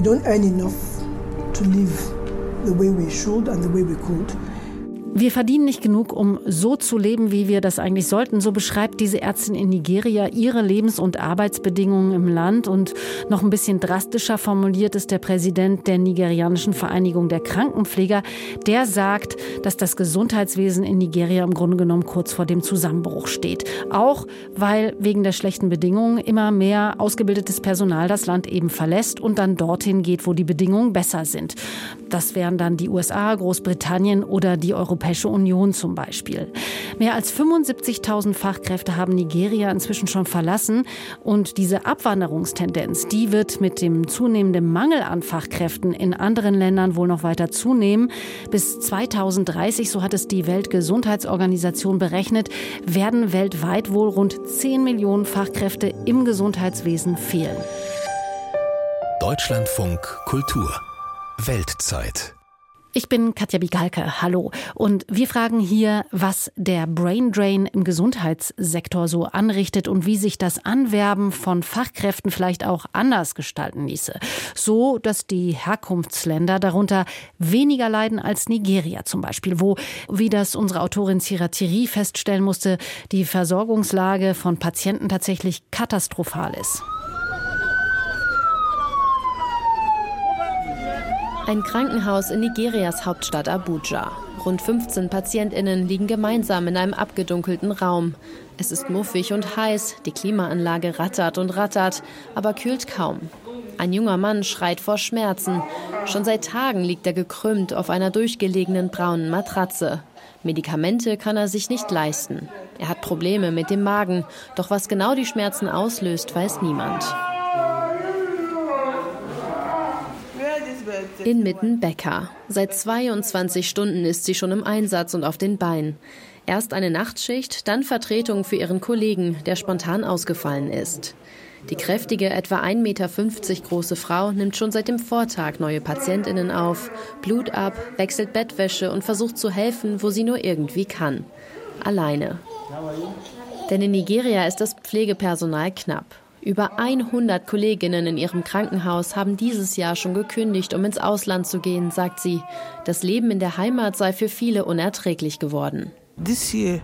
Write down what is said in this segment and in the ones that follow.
We don't earn enough to live the way we should and the way we could. Wir verdienen nicht genug, um so zu leben, wie wir das eigentlich sollten. So beschreibt diese Ärztin in Nigeria ihre Lebens- und Arbeitsbedingungen im Land. Und noch ein bisschen drastischer formuliert ist der Präsident der nigerianischen Vereinigung der Krankenpfleger. Der sagt, dass das Gesundheitswesen in Nigeria im Grunde genommen kurz vor dem Zusammenbruch steht. Auch weil wegen der schlechten Bedingungen immer mehr ausgebildetes Personal das Land eben verlässt und dann dorthin geht, wo die Bedingungen besser sind. Das wären dann die USA, Großbritannien oder die Europäische Union zum Beispiel. Mehr als 75.000 Fachkräfte haben Nigeria inzwischen schon verlassen und diese Abwanderungstendenz, die wird mit dem zunehmenden Mangel an Fachkräften in anderen Ländern wohl noch weiter zunehmen. Bis 2030, so hat es die Weltgesundheitsorganisation berechnet, werden weltweit wohl rund 10 Millionen Fachkräfte im Gesundheitswesen fehlen. Deutschlandfunk Kultur Weltzeit. Ich bin Katja Bigalke, hallo. Und wir fragen hier, was der Brain Drain im Gesundheitssektor so anrichtet und wie sich das Anwerben von Fachkräften vielleicht auch anders gestalten ließe. So, dass die Herkunftsländer darunter weniger leiden als Nigeria zum Beispiel, wo, wie das unsere Autorin Ciratiri feststellen musste, die Versorgungslage von Patienten tatsächlich katastrophal ist. Ein Krankenhaus in Nigerias Hauptstadt Abuja. Rund 15 PatientInnen liegen gemeinsam in einem abgedunkelten Raum. Es ist muffig und heiß, die Klimaanlage rattert und rattert, aber kühlt kaum. Ein junger Mann schreit vor Schmerzen. Schon seit Tagen liegt er gekrümmt auf einer durchgelegenen braunen Matratze. Medikamente kann er sich nicht leisten. Er hat Probleme mit dem Magen, doch was genau die Schmerzen auslöst, weiß niemand. Inmitten Becker. Seit 22 Stunden ist sie schon im Einsatz und auf den Beinen. Erst eine Nachtschicht, dann Vertretung für ihren Kollegen, der spontan ausgefallen ist. Die kräftige, etwa 1,50 Meter große Frau nimmt schon seit dem Vortag neue Patientinnen auf, Blut ab, wechselt Bettwäsche und versucht zu helfen, wo sie nur irgendwie kann. Alleine. Denn in Nigeria ist das Pflegepersonal knapp. Über 100 Kolleginnen in ihrem Krankenhaus haben dieses Jahr schon gekündigt, um ins Ausland zu gehen, sagt sie. Das Leben in der Heimat sei für viele unerträglich geworden. This year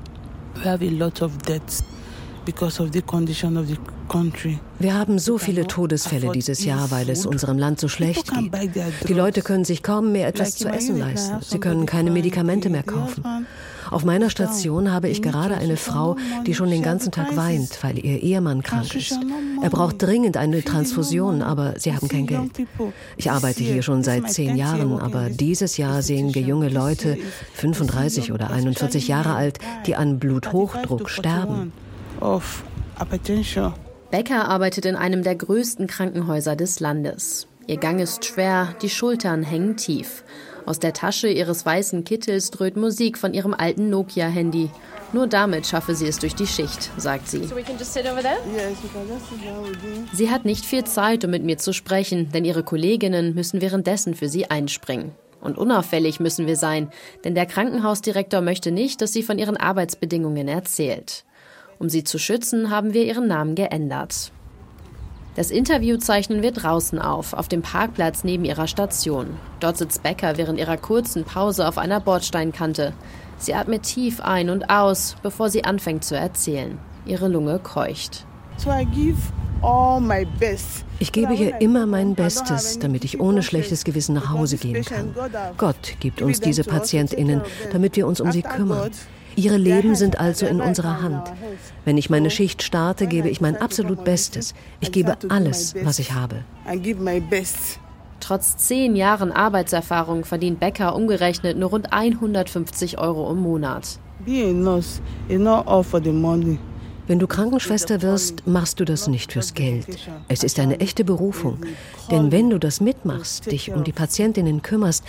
we have a lot of deaths because of the condition of the wir haben so viele Todesfälle dieses Jahr, weil es unserem Land so schlecht geht. Die Leute können sich kaum mehr etwas zu essen leisten. Sie können keine Medikamente mehr kaufen. Auf meiner Station habe ich gerade eine Frau, die schon den ganzen Tag weint, weil ihr Ehemann krank ist. Er braucht dringend eine Transfusion, aber sie haben kein Geld. Ich arbeite hier schon seit zehn Jahren, aber dieses Jahr sehen wir junge Leute, 35 oder 41 Jahre alt, die an Bluthochdruck sterben. Becker arbeitet in einem der größten Krankenhäuser des Landes. Ihr Gang ist schwer, die Schultern hängen tief. Aus der Tasche ihres weißen Kittels dröhnt Musik von ihrem alten Nokia-Handy. Nur damit schaffe sie es durch die Schicht, sagt sie. Sie hat nicht viel Zeit, um mit mir zu sprechen, denn ihre Kolleginnen müssen währenddessen für sie einspringen. Und unauffällig müssen wir sein, denn der Krankenhausdirektor möchte nicht, dass sie von ihren Arbeitsbedingungen erzählt. Um sie zu schützen, haben wir ihren Namen geändert. Das Interview zeichnen wir draußen auf, auf dem Parkplatz neben ihrer Station. Dort sitzt Becker während ihrer kurzen Pause auf einer Bordsteinkante. Sie atmet tief ein und aus, bevor sie anfängt zu erzählen. Ihre Lunge keucht. Ich gebe hier immer mein Bestes, damit ich ohne schlechtes Gewissen nach Hause gehen kann. Gott gibt uns diese Patientinnen, damit wir uns um sie kümmern. Ihre Leben sind also in unserer Hand. Wenn ich meine Schicht starte, gebe ich mein absolut Bestes. Ich gebe alles, was ich habe. Trotz zehn Jahren Arbeitserfahrung verdient Becker umgerechnet nur rund 150 Euro im Monat. Wenn du Krankenschwester wirst, machst du das nicht fürs Geld. Es ist eine echte Berufung. Denn wenn du das mitmachst, dich um die Patientinnen kümmerst,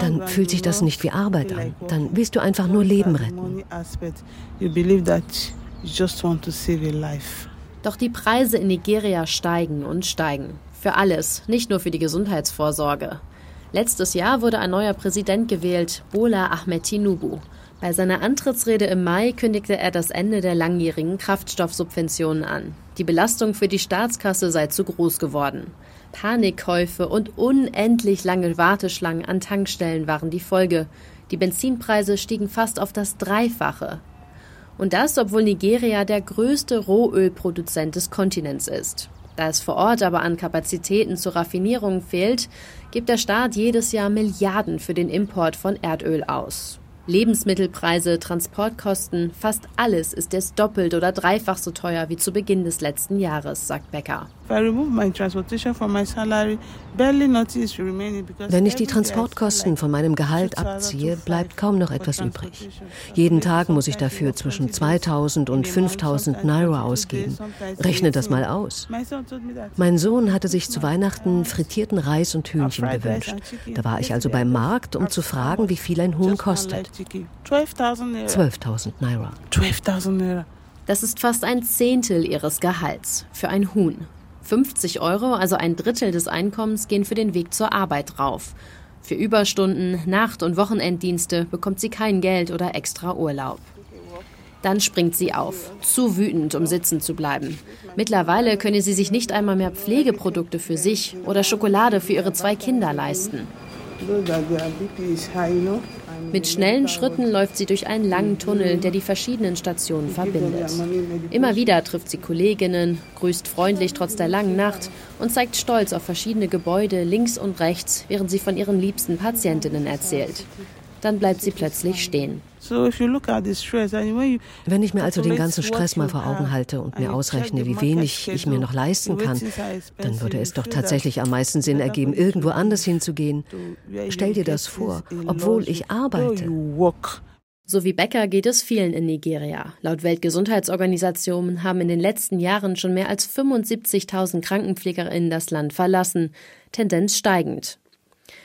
dann fühlt sich das nicht wie Arbeit an. Dann willst du einfach nur Leben retten. Doch die Preise in Nigeria steigen und steigen. Für alles, nicht nur für die Gesundheitsvorsorge. Letztes Jahr wurde ein neuer Präsident gewählt, Bola Ahmed Tinubu. Bei seiner Antrittsrede im Mai kündigte er das Ende der langjährigen Kraftstoffsubventionen an. Die Belastung für die Staatskasse sei zu groß geworden. Panikkäufe und unendlich lange Warteschlangen an Tankstellen waren die Folge. Die Benzinpreise stiegen fast auf das Dreifache. Und das, obwohl Nigeria der größte Rohölproduzent des Kontinents ist. Da es vor Ort aber an Kapazitäten zur Raffinierung fehlt, gibt der Staat jedes Jahr Milliarden für den Import von Erdöl aus. Lebensmittelpreise, Transportkosten, fast alles ist jetzt doppelt oder dreifach so teuer wie zu Beginn des letzten Jahres, sagt Becker. Wenn ich die Transportkosten von meinem Gehalt abziehe, bleibt kaum noch etwas übrig. Jeden Tag muss ich dafür zwischen 2000 und 5000 Naira ausgeben. Rechne das mal aus. Mein Sohn hatte sich zu Weihnachten frittierten Reis und Hühnchen gewünscht. Da war ich also beim Markt, um zu fragen, wie viel ein Huhn kostet. 12.000 Naira. 12.000 Naira. Das ist fast ein Zehntel ihres Gehalts für ein Huhn. 50 Euro, also ein Drittel des Einkommens, gehen für den Weg zur Arbeit drauf. Für Überstunden, Nacht- und Wochenenddienste bekommt sie kein Geld oder extra Urlaub. Dann springt sie auf, zu wütend, um sitzen zu bleiben. Mittlerweile könne sie sich nicht einmal mehr Pflegeprodukte für sich oder Schokolade für ihre zwei Kinder leisten. Mit schnellen Schritten läuft sie durch einen langen Tunnel, der die verschiedenen Stationen verbindet. Immer wieder trifft sie Kolleginnen, grüßt freundlich trotz der langen Nacht und zeigt stolz auf verschiedene Gebäude links und rechts, während sie von ihren liebsten Patientinnen erzählt. Dann bleibt sie plötzlich stehen. Wenn ich mir also den ganzen Stress mal vor Augen halte und mir ausrechne, wie wenig ich mir noch leisten kann, dann würde es doch tatsächlich am meisten Sinn ergeben, irgendwo anders hinzugehen. Stell dir das vor, obwohl ich arbeite. So wie Becker geht es vielen in Nigeria. Laut Weltgesundheitsorganisation haben in den letzten Jahren schon mehr als 75.000 Krankenpflegerinnen das Land verlassen, Tendenz steigend.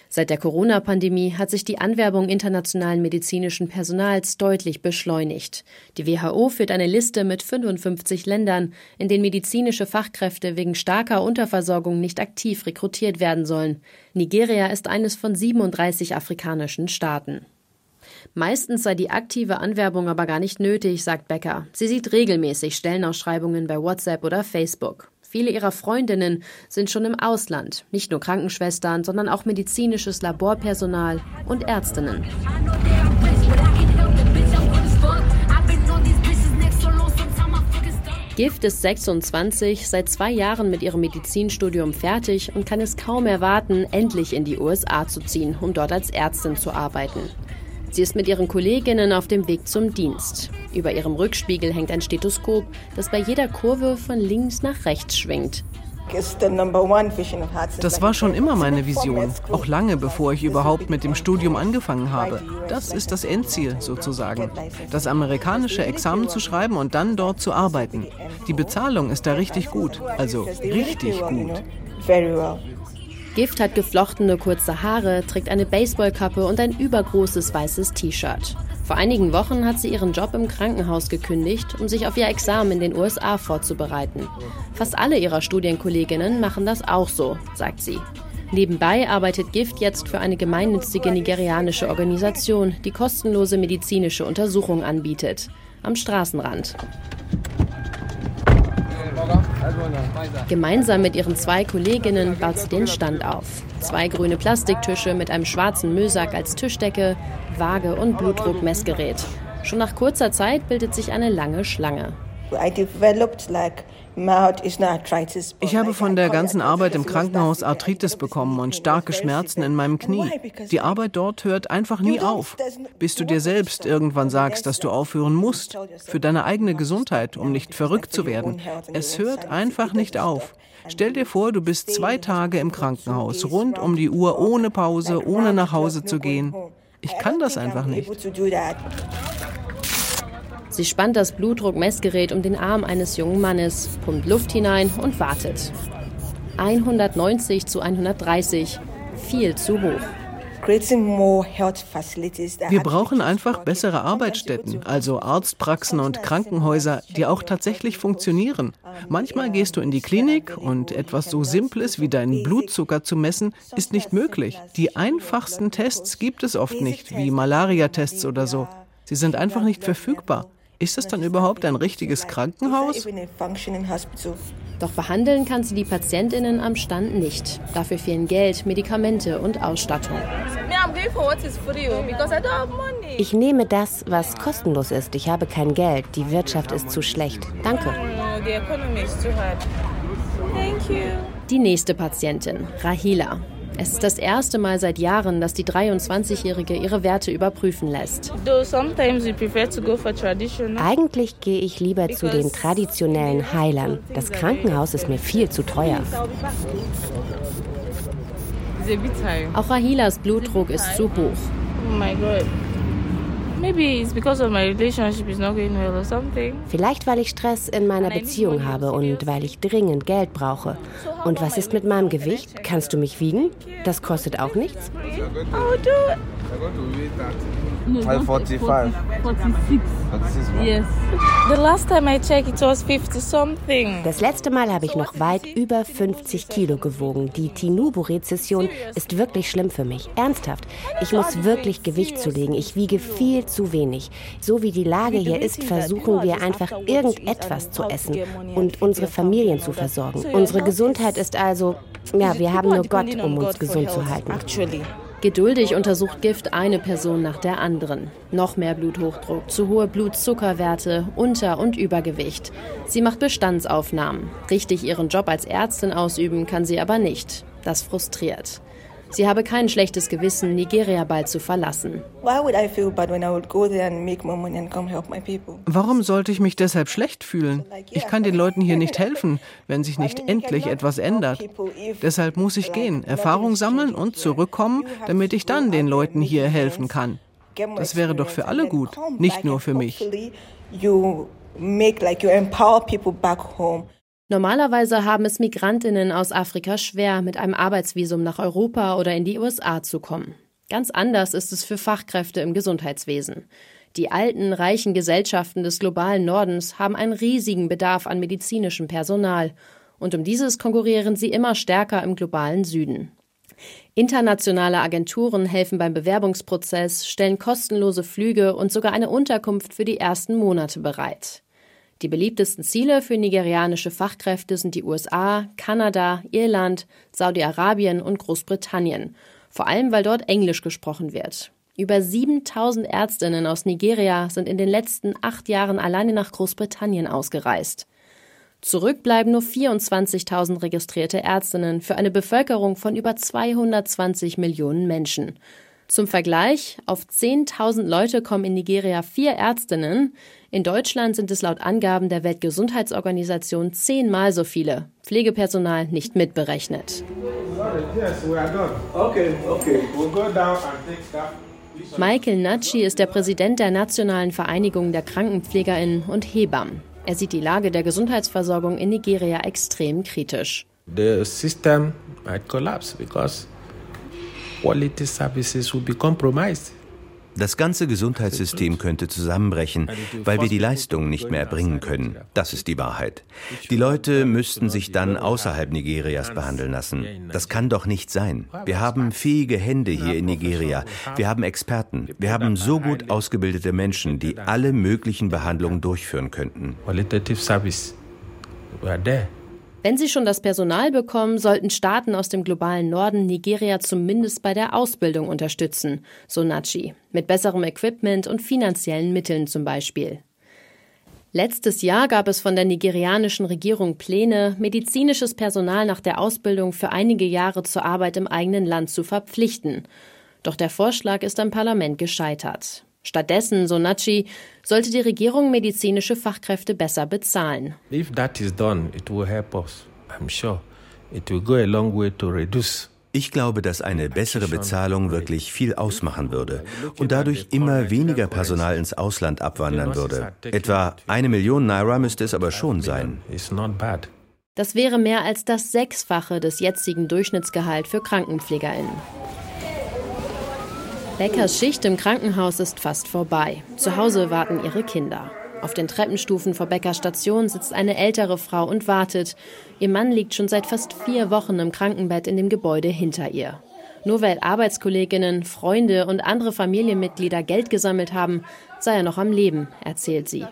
Seit der Corona-Pandemie hat sich die Anwerbung internationalen medizinischen Personals deutlich beschleunigt. Die WHO führt eine Liste mit 55 Ländern, in denen medizinische Fachkräfte wegen starker Unterversorgung nicht aktiv rekrutiert werden sollen. Nigeria ist eines von 37 afrikanischen Staaten. Meistens sei die aktive Anwerbung aber gar nicht nötig, sagt Becker. Sie sieht regelmäßig Stellenausschreibungen bei WhatsApp oder Facebook. Viele ihrer Freundinnen sind schon im Ausland, nicht nur Krankenschwestern, sondern auch medizinisches Laborpersonal und Ärztinnen. Gift ist 26, seit zwei Jahren mit ihrem Medizinstudium fertig und kann es kaum erwarten, endlich in die USA zu ziehen, um dort als Ärztin zu arbeiten. Sie ist mit ihren Kolleginnen auf dem Weg zum Dienst. Über ihrem Rückspiegel hängt ein Stethoskop, das bei jeder Kurve von links nach rechts schwingt. Das war schon immer meine Vision, auch lange bevor ich überhaupt mit dem Studium angefangen habe. Das ist das Endziel sozusagen, das amerikanische Examen zu schreiben und dann dort zu arbeiten. Die Bezahlung ist da richtig gut, also richtig gut. Gift hat geflochtene kurze Haare, trägt eine Baseballkappe und ein übergroßes weißes T-Shirt. Vor einigen Wochen hat sie ihren Job im Krankenhaus gekündigt, um sich auf ihr Examen in den USA vorzubereiten. Fast alle ihrer Studienkolleginnen machen das auch so, sagt sie. Nebenbei arbeitet Gift jetzt für eine gemeinnützige nigerianische Organisation, die kostenlose medizinische Untersuchungen anbietet. Am Straßenrand. Gemeinsam mit ihren zwei Kolleginnen baut sie den Stand auf. Zwei grüne Plastiktische mit einem schwarzen Müllsack als Tischdecke, Waage und Blutdruckmessgerät. Schon nach kurzer Zeit bildet sich eine lange Schlange. Ich habe von der ganzen Arbeit im Krankenhaus Arthritis bekommen und starke Schmerzen in meinem Knie. Die Arbeit dort hört einfach nie auf, bis du dir selbst irgendwann sagst, dass du aufhören musst, für deine eigene Gesundheit, um nicht verrückt zu werden. Es hört einfach nicht auf. Stell dir vor, du bist zwei Tage im Krankenhaus, rund um die Uhr, ohne Pause, ohne nach Hause zu gehen. Ich kann das einfach nicht. Sie spannt das Blutdruckmessgerät um den Arm eines jungen Mannes, pumpt Luft hinein und wartet. 190 zu 130, viel zu hoch. Wir brauchen einfach bessere Arbeitsstätten, also Arztpraxen und Krankenhäuser, die auch tatsächlich funktionieren. Manchmal gehst du in die Klinik und etwas so Simples wie deinen Blutzucker zu messen, ist nicht möglich. Die einfachsten Tests gibt es oft nicht, wie Malaria-Tests oder so. Sie sind einfach nicht verfügbar. Ist das dann überhaupt ein richtiges Krankenhaus? Doch behandeln kann sie die Patientinnen am Stand nicht. Dafür fehlen Geld, Medikamente und Ausstattung. Ich nehme das, was kostenlos ist. Ich habe kein Geld. Die Wirtschaft ist zu schlecht. Danke. Die nächste Patientin, Rahila. Es ist das erste Mal seit Jahren, dass die 23-Jährige ihre Werte überprüfen lässt. Eigentlich gehe ich lieber zu den traditionellen Heilern. Das Krankenhaus ist mir viel zu teuer. Auch Rahilas Blutdruck ist zu hoch. Oh Vielleicht weil ich Stress in meiner Beziehung habe und weil ich dringend Geld brauche. Und was ist mit meinem Gewicht? Kannst du mich wiegen? Das kostet auch nichts. No, 545. 46. 46 yes. The last time I checked, it was 50 something. Das letzte Mal habe ich noch weit über 50 Kilo gewogen. Die Tinubu-Rezession ist wirklich schlimm für mich. Ernsthaft. Ich muss wirklich Gewicht zulegen. Ich wiege viel zu wenig. So wie die Lage hier ist, versuchen wir einfach irgendetwas zu essen und unsere Familien zu versorgen. Unsere Gesundheit ist also, ja, wir haben nur Gott, um uns gesund zu halten. Geduldig untersucht Gift eine Person nach der anderen. Noch mehr Bluthochdruck, zu hohe Blutzuckerwerte, Unter- und Übergewicht. Sie macht Bestandsaufnahmen. Richtig ihren Job als Ärztin ausüben kann sie aber nicht. Das frustriert. Sie habe kein schlechtes Gewissen, Nigeria bald zu verlassen. Warum sollte ich mich deshalb schlecht fühlen? Ich kann den Leuten hier nicht helfen, wenn sich nicht endlich etwas ändert. Deshalb muss ich gehen, Erfahrung sammeln und zurückkommen, damit ich dann den Leuten hier helfen kann. Das wäre doch für alle gut, nicht nur für mich. Normalerweise haben es Migrantinnen aus Afrika schwer, mit einem Arbeitsvisum nach Europa oder in die USA zu kommen. Ganz anders ist es für Fachkräfte im Gesundheitswesen. Die alten, reichen Gesellschaften des globalen Nordens haben einen riesigen Bedarf an medizinischem Personal, und um dieses konkurrieren sie immer stärker im globalen Süden. Internationale Agenturen helfen beim Bewerbungsprozess, stellen kostenlose Flüge und sogar eine Unterkunft für die ersten Monate bereit. Die beliebtesten Ziele für nigerianische Fachkräfte sind die USA, Kanada, Irland, Saudi-Arabien und Großbritannien, vor allem weil dort Englisch gesprochen wird. Über 7000 Ärztinnen aus Nigeria sind in den letzten acht Jahren alleine nach Großbritannien ausgereist. Zurück bleiben nur 24.000 registrierte Ärztinnen für eine Bevölkerung von über 220 Millionen Menschen. Zum Vergleich, auf 10.000 Leute kommen in Nigeria vier Ärztinnen. In Deutschland sind es laut Angaben der Weltgesundheitsorganisation zehnmal so viele. Pflegepersonal nicht mitberechnet. Michael Natschi ist der Präsident der Nationalen Vereinigung der Krankenpflegerinnen und Hebammen. Er sieht die Lage der Gesundheitsversorgung in Nigeria extrem kritisch. The system might collapse because quality services will be compromised. Das ganze Gesundheitssystem könnte zusammenbrechen, weil wir die Leistungen nicht mehr erbringen können. Das ist die Wahrheit. Die Leute müssten sich dann außerhalb Nigerias behandeln lassen. Das kann doch nicht sein. Wir haben fähige Hände hier in Nigeria. Wir haben Experten. Wir haben so gut ausgebildete Menschen, die alle möglichen Behandlungen durchführen könnten. Qualitative service. We are there. Wenn sie schon das Personal bekommen, sollten Staaten aus dem globalen Norden Nigeria zumindest bei der Ausbildung unterstützen, so Nachi, mit besserem Equipment und finanziellen Mitteln zum Beispiel. Letztes Jahr gab es von der nigerianischen Regierung Pläne, medizinisches Personal nach der Ausbildung für einige Jahre zur Arbeit im eigenen Land zu verpflichten. Doch der Vorschlag ist am Parlament gescheitert. Stattdessen, so Nachi, sollte die Regierung medizinische Fachkräfte besser bezahlen. If that is done, it will help us. I'm sure it will go a long way to reduce ich glaube, dass eine bessere Bezahlung wirklich viel ausmachen würde und dadurch immer weniger Personal ins Ausland abwandern würde. Etwa eine Million Naira müsste es aber schon sein. Das wäre mehr als das Sechsfache des jetzigen Durchschnittsgehalt für KrankenpflegerInnen. Beckers Schicht im Krankenhaus ist fast vorbei. Zu Hause warten ihre Kinder. Auf den Treppenstufen vor Beckers Station sitzt eine ältere Frau und wartet. Ihr Mann liegt schon seit fast vier Wochen im Krankenbett in dem Gebäude hinter ihr. Nur weil Arbeitskolleginnen, Freunde und andere Familienmitglieder Geld gesammelt haben, sei er noch am Leben, erzählt sie.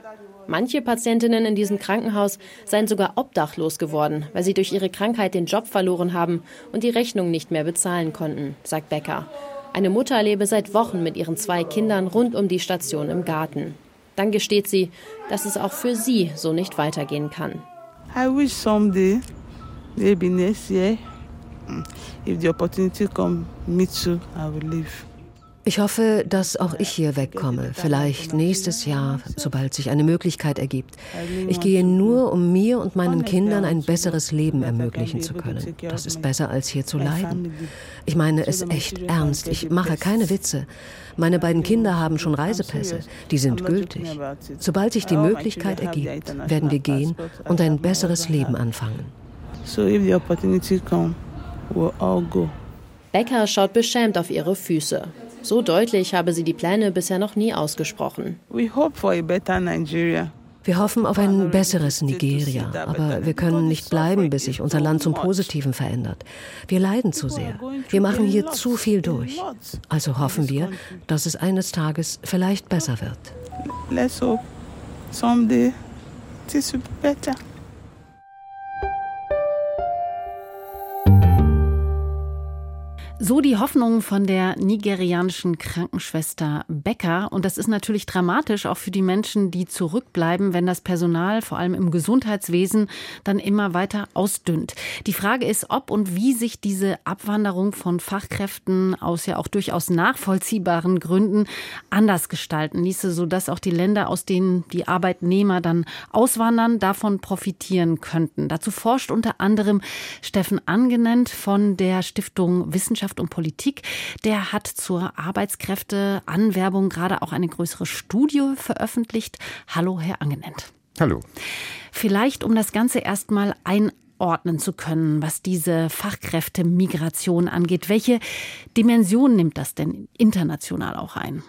Manche Patientinnen in diesem Krankenhaus seien sogar obdachlos geworden, weil sie durch ihre Krankheit den Job verloren haben und die Rechnung nicht mehr bezahlen konnten, sagt Becker. Eine Mutter lebe seit Wochen mit ihren zwei Kindern rund um die Station im Garten. Dann gesteht sie, dass es auch für sie so nicht weitergehen kann. I wish someday, maybe next year, if the opportunity come, me too, I will leave. Ich hoffe, dass auch ich hier wegkomme, vielleicht nächstes Jahr, sobald sich eine Möglichkeit ergibt. Ich gehe nur, um mir und meinen Kindern ein besseres Leben ermöglichen zu können. Das ist besser, als hier zu leiden. Ich meine es echt ernst, ich mache keine Witze. Meine beiden Kinder haben schon Reisepässe, die sind gültig. Sobald sich die Möglichkeit ergibt, werden wir gehen und ein besseres Leben anfangen. So if the opportunity come, we'll all go. Becker schaut beschämt auf ihre Füße. So deutlich habe sie die Pläne bisher noch nie ausgesprochen. Wir hoffen auf ein besseres Nigeria, aber wir können nicht bleiben, bis sich unser Land zum Positiven verändert. Wir leiden zu sehr. Wir machen hier zu viel durch. Also hoffen wir, dass es eines Tages vielleicht besser wird. Let's hope someday this will be better. So die Hoffnung von der nigerianischen Krankenschwester Becker. Und das ist natürlich dramatisch auch für die Menschen, die zurückbleiben, wenn das Personal, vor allem im Gesundheitswesen, dann immer weiter ausdünnt. Die Frage ist, ob und wie sich diese Abwanderung von Fachkräften aus ja auch durchaus nachvollziehbaren Gründen anders gestalten ließe, sodass auch die Länder, aus denen die Arbeitnehmer dann auswandern, davon profitieren könnten. Dazu forscht unter anderem Steffen Angenent von der Stiftung Wissenschaft Wirtschaft und Politik. Der hat zur Arbeitskräfteanwerbung gerade auch eine größere Studie veröffentlicht. Hallo, Herr Angenent. Hallo. Vielleicht, um das Ganze erstmal einordnen zu können, was diese Fachkräftemigration angeht. Welche Dimension nimmt das denn international auch ein?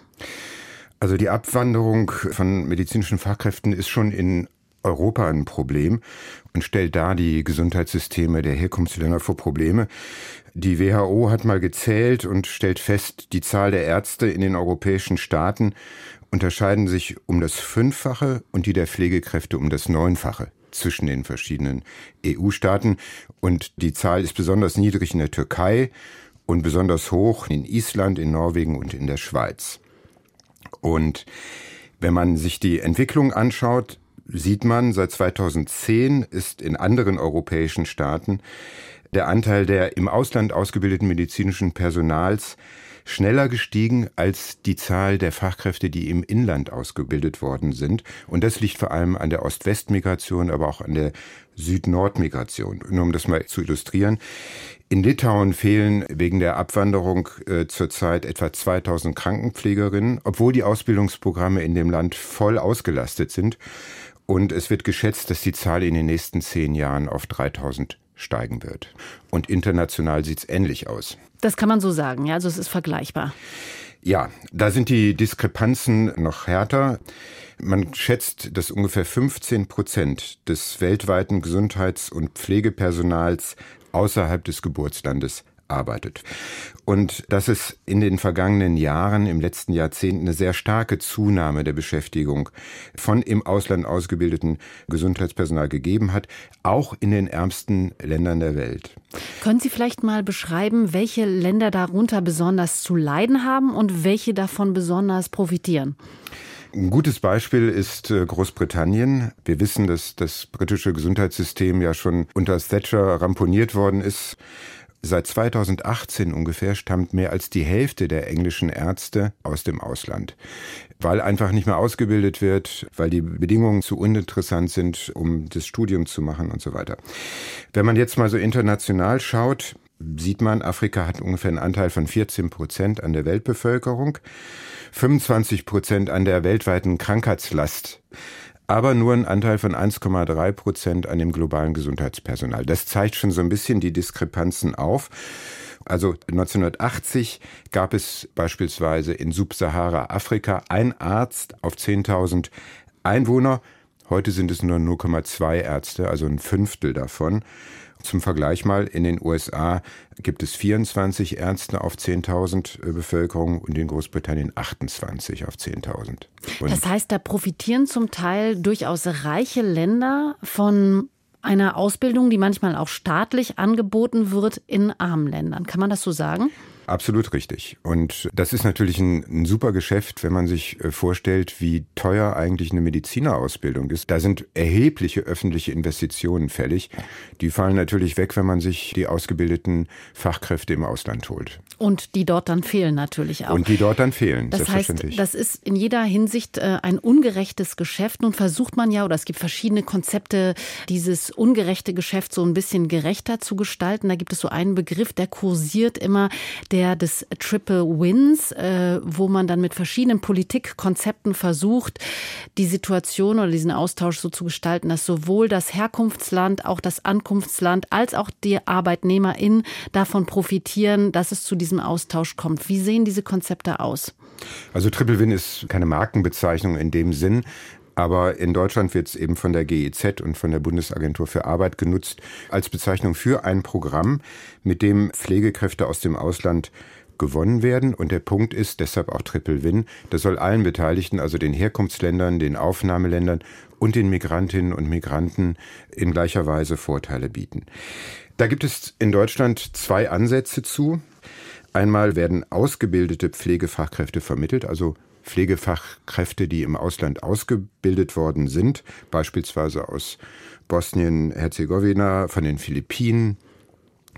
Also die Abwanderung von medizinischen Fachkräften ist schon in Europa ein Problem und stellt da die Gesundheitssysteme der Herkunftsländer vor Probleme. Die WHO hat mal gezählt und stellt fest, die Zahl der Ärzte in den europäischen Staaten unterscheiden sich um das Fünffache und die der Pflegekräfte um das Neunfache zwischen den verschiedenen EU-Staaten. Und die Zahl ist besonders niedrig in der Türkei und besonders hoch in Island, in Norwegen und in der Schweiz. Und wenn man sich die Entwicklung anschaut, sieht man, seit 2010 ist in anderen europäischen Staaten der Anteil der im Ausland ausgebildeten medizinischen Personals schneller gestiegen als die Zahl der Fachkräfte, die im Inland ausgebildet worden sind. Und das liegt vor allem an der Ost-West-Migration, aber auch an der Süd-Nord-Migration. Nur um das mal zu illustrieren. In Litauen fehlen wegen der Abwanderung äh, zurzeit etwa 2000 Krankenpflegerinnen, obwohl die Ausbildungsprogramme in dem Land voll ausgelastet sind. Und es wird geschätzt, dass die Zahl in den nächsten zehn Jahren auf 3000 steigen wird. Und international sieht es ähnlich aus. Das kann man so sagen, ja, also es ist vergleichbar. Ja, da sind die Diskrepanzen noch härter. Man schätzt, dass ungefähr 15 Prozent des weltweiten Gesundheits- und Pflegepersonals außerhalb des Geburtslandes arbeitet. Und dass es in den vergangenen Jahren, im letzten Jahrzehnt, eine sehr starke Zunahme der Beschäftigung von im Ausland ausgebildeten Gesundheitspersonal gegeben hat, auch in den ärmsten Ländern der Welt. Können Sie vielleicht mal beschreiben, welche Länder darunter besonders zu leiden haben und welche davon besonders profitieren? Ein gutes Beispiel ist äh, Großbritannien. Wir wissen, dass das britische Gesundheitssystem ja schon unter Thatcher ramponiert worden ist. Seit 2018 ungefähr stammt mehr als die Hälfte der englischen Ärzte aus dem Ausland, weil einfach nicht mehr ausgebildet wird, weil die Bedingungen zu uninteressant sind, um das Studium zu machen und so weiter. Wenn man jetzt mal so international schaut, sieht man, Afrika hat ungefähr einen Anteil von 14 Prozent an der Weltbevölkerung, 25 Prozent an der weltweiten Krankheitslast aber nur ein Anteil von 1,3 Prozent an dem globalen Gesundheitspersonal. Das zeigt schon so ein bisschen die Diskrepanzen auf. Also 1980 gab es beispielsweise in Subsahara-Afrika ein Arzt auf 10.000 Einwohner. Heute sind es nur 0,2 Ärzte, also ein Fünftel davon. Zum Vergleich mal, in den USA gibt es 24 Ärzte auf 10.000 äh, Bevölkerung und in Großbritannien 28 auf 10.000. Das heißt, da profitieren zum Teil durchaus reiche Länder von einer Ausbildung, die manchmal auch staatlich angeboten wird in armen Ländern. Kann man das so sagen? Absolut richtig. Und das ist natürlich ein, ein, super Geschäft, wenn man sich äh, vorstellt, wie teuer eigentlich eine Medizinerausbildung ist. Da sind erhebliche öffentliche Investitionen fällig. Die fallen natürlich weg, wenn man sich die ausgebildeten Fachkräfte im Ausland holt. Und die dort dann fehlen natürlich auch. Und die dort dann fehlen, das selbstverständlich. Heißt, das ist in jeder Hinsicht äh, ein ungerechtes Geschäft. Nun versucht man ja, oder es gibt verschiedene Konzepte, dieses ungerechte Geschäft so ein bisschen gerechter zu gestalten. Da gibt es so einen Begriff, der kursiert immer, der der des Triple Wins, äh, wo man dann mit verschiedenen Politikkonzepten versucht, die Situation oder diesen Austausch so zu gestalten, dass sowohl das Herkunftsland, auch das Ankunftsland als auch die ArbeitnehmerInnen davon profitieren, dass es zu diesem Austausch kommt. Wie sehen diese Konzepte aus? Also Triple Win ist keine Markenbezeichnung in dem Sinn. Aber in Deutschland wird es eben von der GEZ und von der Bundesagentur für Arbeit genutzt als Bezeichnung für ein Programm, mit dem Pflegekräfte aus dem Ausland gewonnen werden. Und der Punkt ist deshalb auch Triple Win. Das soll allen Beteiligten, also den Herkunftsländern, den Aufnahmeländern und den Migrantinnen und Migranten in gleicher Weise Vorteile bieten. Da gibt es in Deutschland zwei Ansätze zu. Einmal werden ausgebildete Pflegefachkräfte vermittelt, also Pflegefachkräfte, die im Ausland ausgebildet worden sind, beispielsweise aus Bosnien-Herzegowina, von den Philippinen,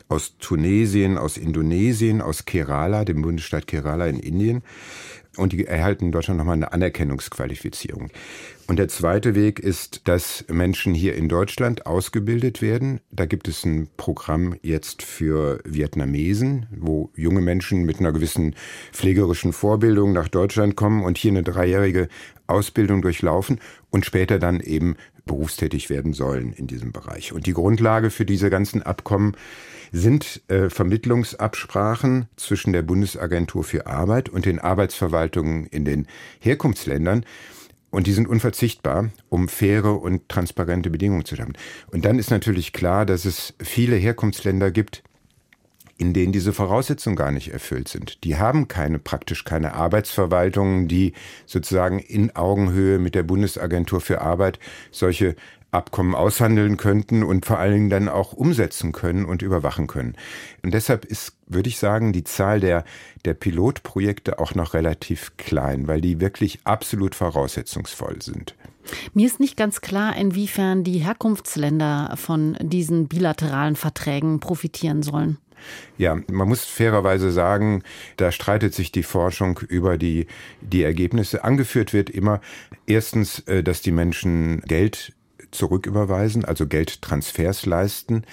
aus Tunesien, aus Indonesien, aus Kerala, dem Bundesstaat Kerala in Indien. Und die erhalten in Deutschland nochmal eine Anerkennungsqualifizierung. Und der zweite Weg ist, dass Menschen hier in Deutschland ausgebildet werden. Da gibt es ein Programm jetzt für Vietnamesen, wo junge Menschen mit einer gewissen pflegerischen Vorbildung nach Deutschland kommen und hier eine dreijährige Ausbildung durchlaufen und später dann eben berufstätig werden sollen in diesem Bereich. Und die Grundlage für diese ganzen Abkommen sind äh, Vermittlungsabsprachen zwischen der Bundesagentur für Arbeit und den Arbeitsverwaltungen in den Herkunftsländern. Und die sind unverzichtbar, um faire und transparente Bedingungen zu schaffen. Und dann ist natürlich klar, dass es viele Herkunftsländer gibt, in denen diese Voraussetzungen gar nicht erfüllt sind. Die haben keine, praktisch keine Arbeitsverwaltungen, die sozusagen in Augenhöhe mit der Bundesagentur für Arbeit solche Abkommen aushandeln könnten und vor allen Dingen dann auch umsetzen können und überwachen können. Und deshalb ist, würde ich sagen, die Zahl der, der Pilotprojekte auch noch relativ klein, weil die wirklich absolut voraussetzungsvoll sind. Mir ist nicht ganz klar, inwiefern die Herkunftsländer von diesen bilateralen Verträgen profitieren sollen. Ja, man muss fairerweise sagen, da streitet sich die Forschung über die, die Ergebnisse. Angeführt wird immer erstens, äh, dass die Menschen Geld zurücküberweisen, also Geldtransfers leisten.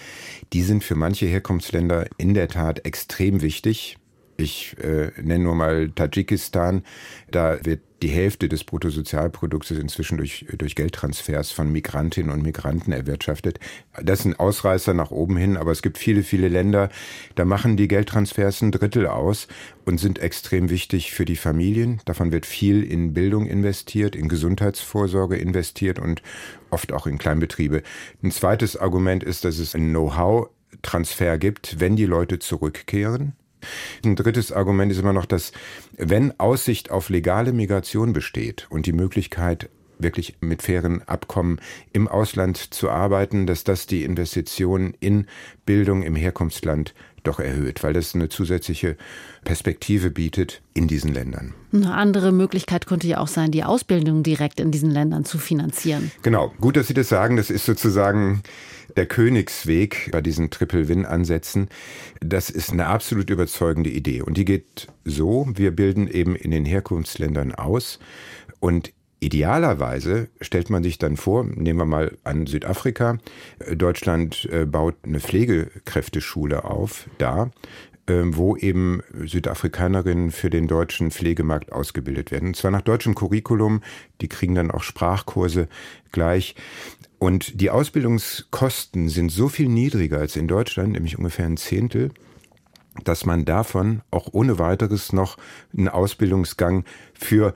Die sind für manche Herkunftsländer in der Tat extrem wichtig. Ich äh, nenne nur mal Tadschikistan. Da wird die Hälfte des Bruttosozialproduktes inzwischen durch, durch Geldtransfers von Migrantinnen und Migranten erwirtschaftet. Das ist ein Ausreißer nach oben hin, aber es gibt viele, viele Länder, da machen die Geldtransfers ein Drittel aus und sind extrem wichtig für die Familien. Davon wird viel in Bildung investiert, in Gesundheitsvorsorge investiert und oft auch in Kleinbetriebe. Ein zweites Argument ist, dass es ein Know-how-Transfer gibt, wenn die Leute zurückkehren. Ein drittes Argument ist immer noch, dass wenn Aussicht auf legale Migration besteht und die Möglichkeit, wirklich mit fairen Abkommen im Ausland zu arbeiten, dass das die Investitionen in Bildung im Herkunftsland doch erhöht, weil das eine zusätzliche Perspektive bietet in diesen Ländern. Eine andere Möglichkeit könnte ja auch sein, die Ausbildung direkt in diesen Ländern zu finanzieren. Genau, gut, dass Sie das sagen. Das ist sozusagen der Königsweg bei diesen Triple-Win-Ansätzen. Das ist eine absolut überzeugende Idee. Und die geht so, wir bilden eben in den Herkunftsländern aus und Idealerweise stellt man sich dann vor, nehmen wir mal an Südafrika, Deutschland äh, baut eine Pflegekräfteschule auf, da, ähm, wo eben Südafrikanerinnen für den deutschen Pflegemarkt ausgebildet werden. Und zwar nach deutschem Curriculum, die kriegen dann auch Sprachkurse gleich. Und die Ausbildungskosten sind so viel niedriger als in Deutschland, nämlich ungefähr ein Zehntel, dass man davon auch ohne weiteres noch einen Ausbildungsgang für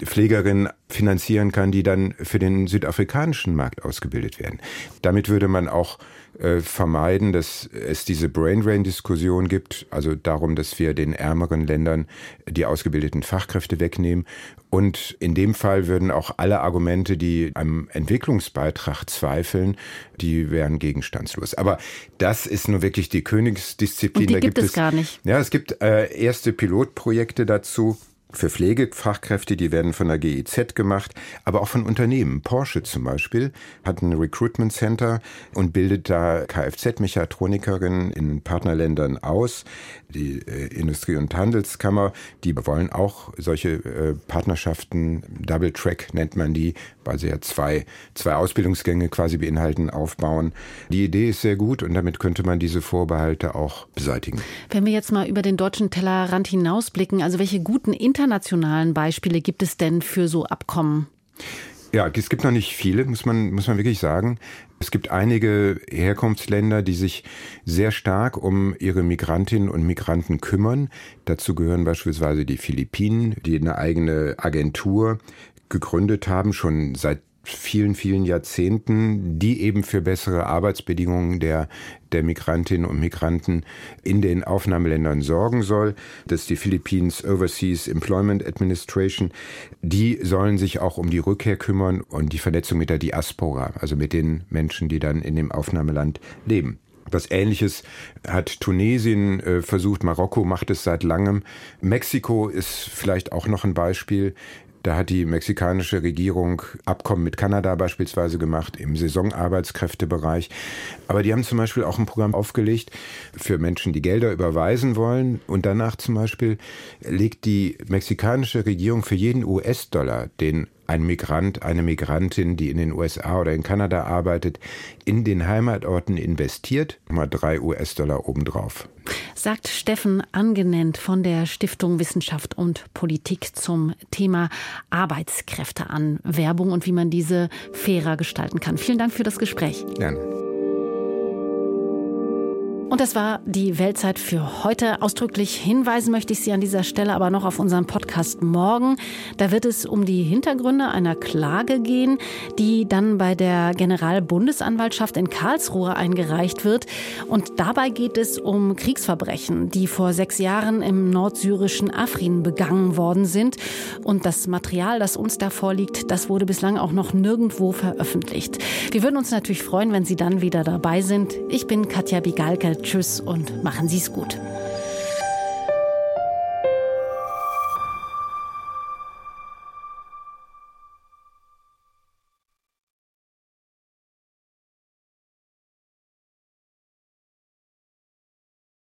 Pflegerin finanzieren kann, die dann für den südafrikanischen Markt ausgebildet werden. Damit würde man auch äh, vermeiden, dass es diese Brain Drain Diskussion gibt, also darum, dass wir den ärmeren Ländern die ausgebildeten Fachkräfte wegnehmen. Und in dem Fall würden auch alle Argumente, die am Entwicklungsbeitrag zweifeln, die wären gegenstandslos. Aber das ist nur wirklich die Königsdisziplin. Und die da gibt, gibt es gar nicht. Ja, es gibt äh, erste Pilotprojekte dazu für Pflegefachkräfte, die werden von der GIZ gemacht, aber auch von Unternehmen. Porsche zum Beispiel hat ein Recruitment Center und bildet da Kfz-Mechatronikerinnen in Partnerländern aus. Die äh, Industrie- und Handelskammer, die wollen auch solche äh, Partnerschaften, Double Track nennt man die, weil sie ja zwei, zwei Ausbildungsgänge quasi beinhalten, aufbauen. Die Idee ist sehr gut und damit könnte man diese Vorbehalte auch beseitigen. Wenn wir jetzt mal über den deutschen Tellerrand hinausblicken, also welche guten internationalen Beispiele gibt es denn für so Abkommen? Ja, es gibt noch nicht viele, muss man, muss man wirklich sagen. Es gibt einige Herkunftsländer, die sich sehr stark um ihre Migrantinnen und Migranten kümmern. Dazu gehören beispielsweise die Philippinen, die eine eigene Agentur gegründet haben, schon seit vielen, vielen Jahrzehnten, die eben für bessere Arbeitsbedingungen der, der Migrantinnen und Migranten in den Aufnahmeländern sorgen soll. Das ist die Philippines Overseas Employment Administration. Die sollen sich auch um die Rückkehr kümmern und die Vernetzung mit der Diaspora, also mit den Menschen, die dann in dem Aufnahmeland leben. Was Ähnliches hat Tunesien äh, versucht, Marokko macht es seit langem. Mexiko ist vielleicht auch noch ein Beispiel. Da hat die mexikanische Regierung Abkommen mit Kanada beispielsweise gemacht im Saisonarbeitskräftebereich. Aber die haben zum Beispiel auch ein Programm aufgelegt für Menschen, die Gelder überweisen wollen. Und danach zum Beispiel legt die mexikanische Regierung für jeden US-Dollar, den ein Migrant, eine Migrantin, die in den USA oder in Kanada arbeitet, in den Heimatorten investiert, mal drei US-Dollar obendrauf. Sagt Steffen Angenent von der Stiftung Wissenschaft und Politik zum Thema Arbeitskräfteanwerbung und wie man diese fairer gestalten kann. Vielen Dank für das Gespräch. Gerne. Und das war die Weltzeit für heute. Ausdrücklich hinweisen möchte ich Sie an dieser Stelle aber noch auf unseren Podcast morgen. Da wird es um die Hintergründe einer Klage gehen, die dann bei der Generalbundesanwaltschaft in Karlsruhe eingereicht wird. Und dabei geht es um Kriegsverbrechen, die vor sechs Jahren im nordsyrischen Afrin begangen worden sind. Und das Material, das uns da vorliegt, das wurde bislang auch noch nirgendwo veröffentlicht. Wir würden uns natürlich freuen, wenn Sie dann wieder dabei sind. Ich bin Katja Bigalke. Tschüss und machen Sie es gut.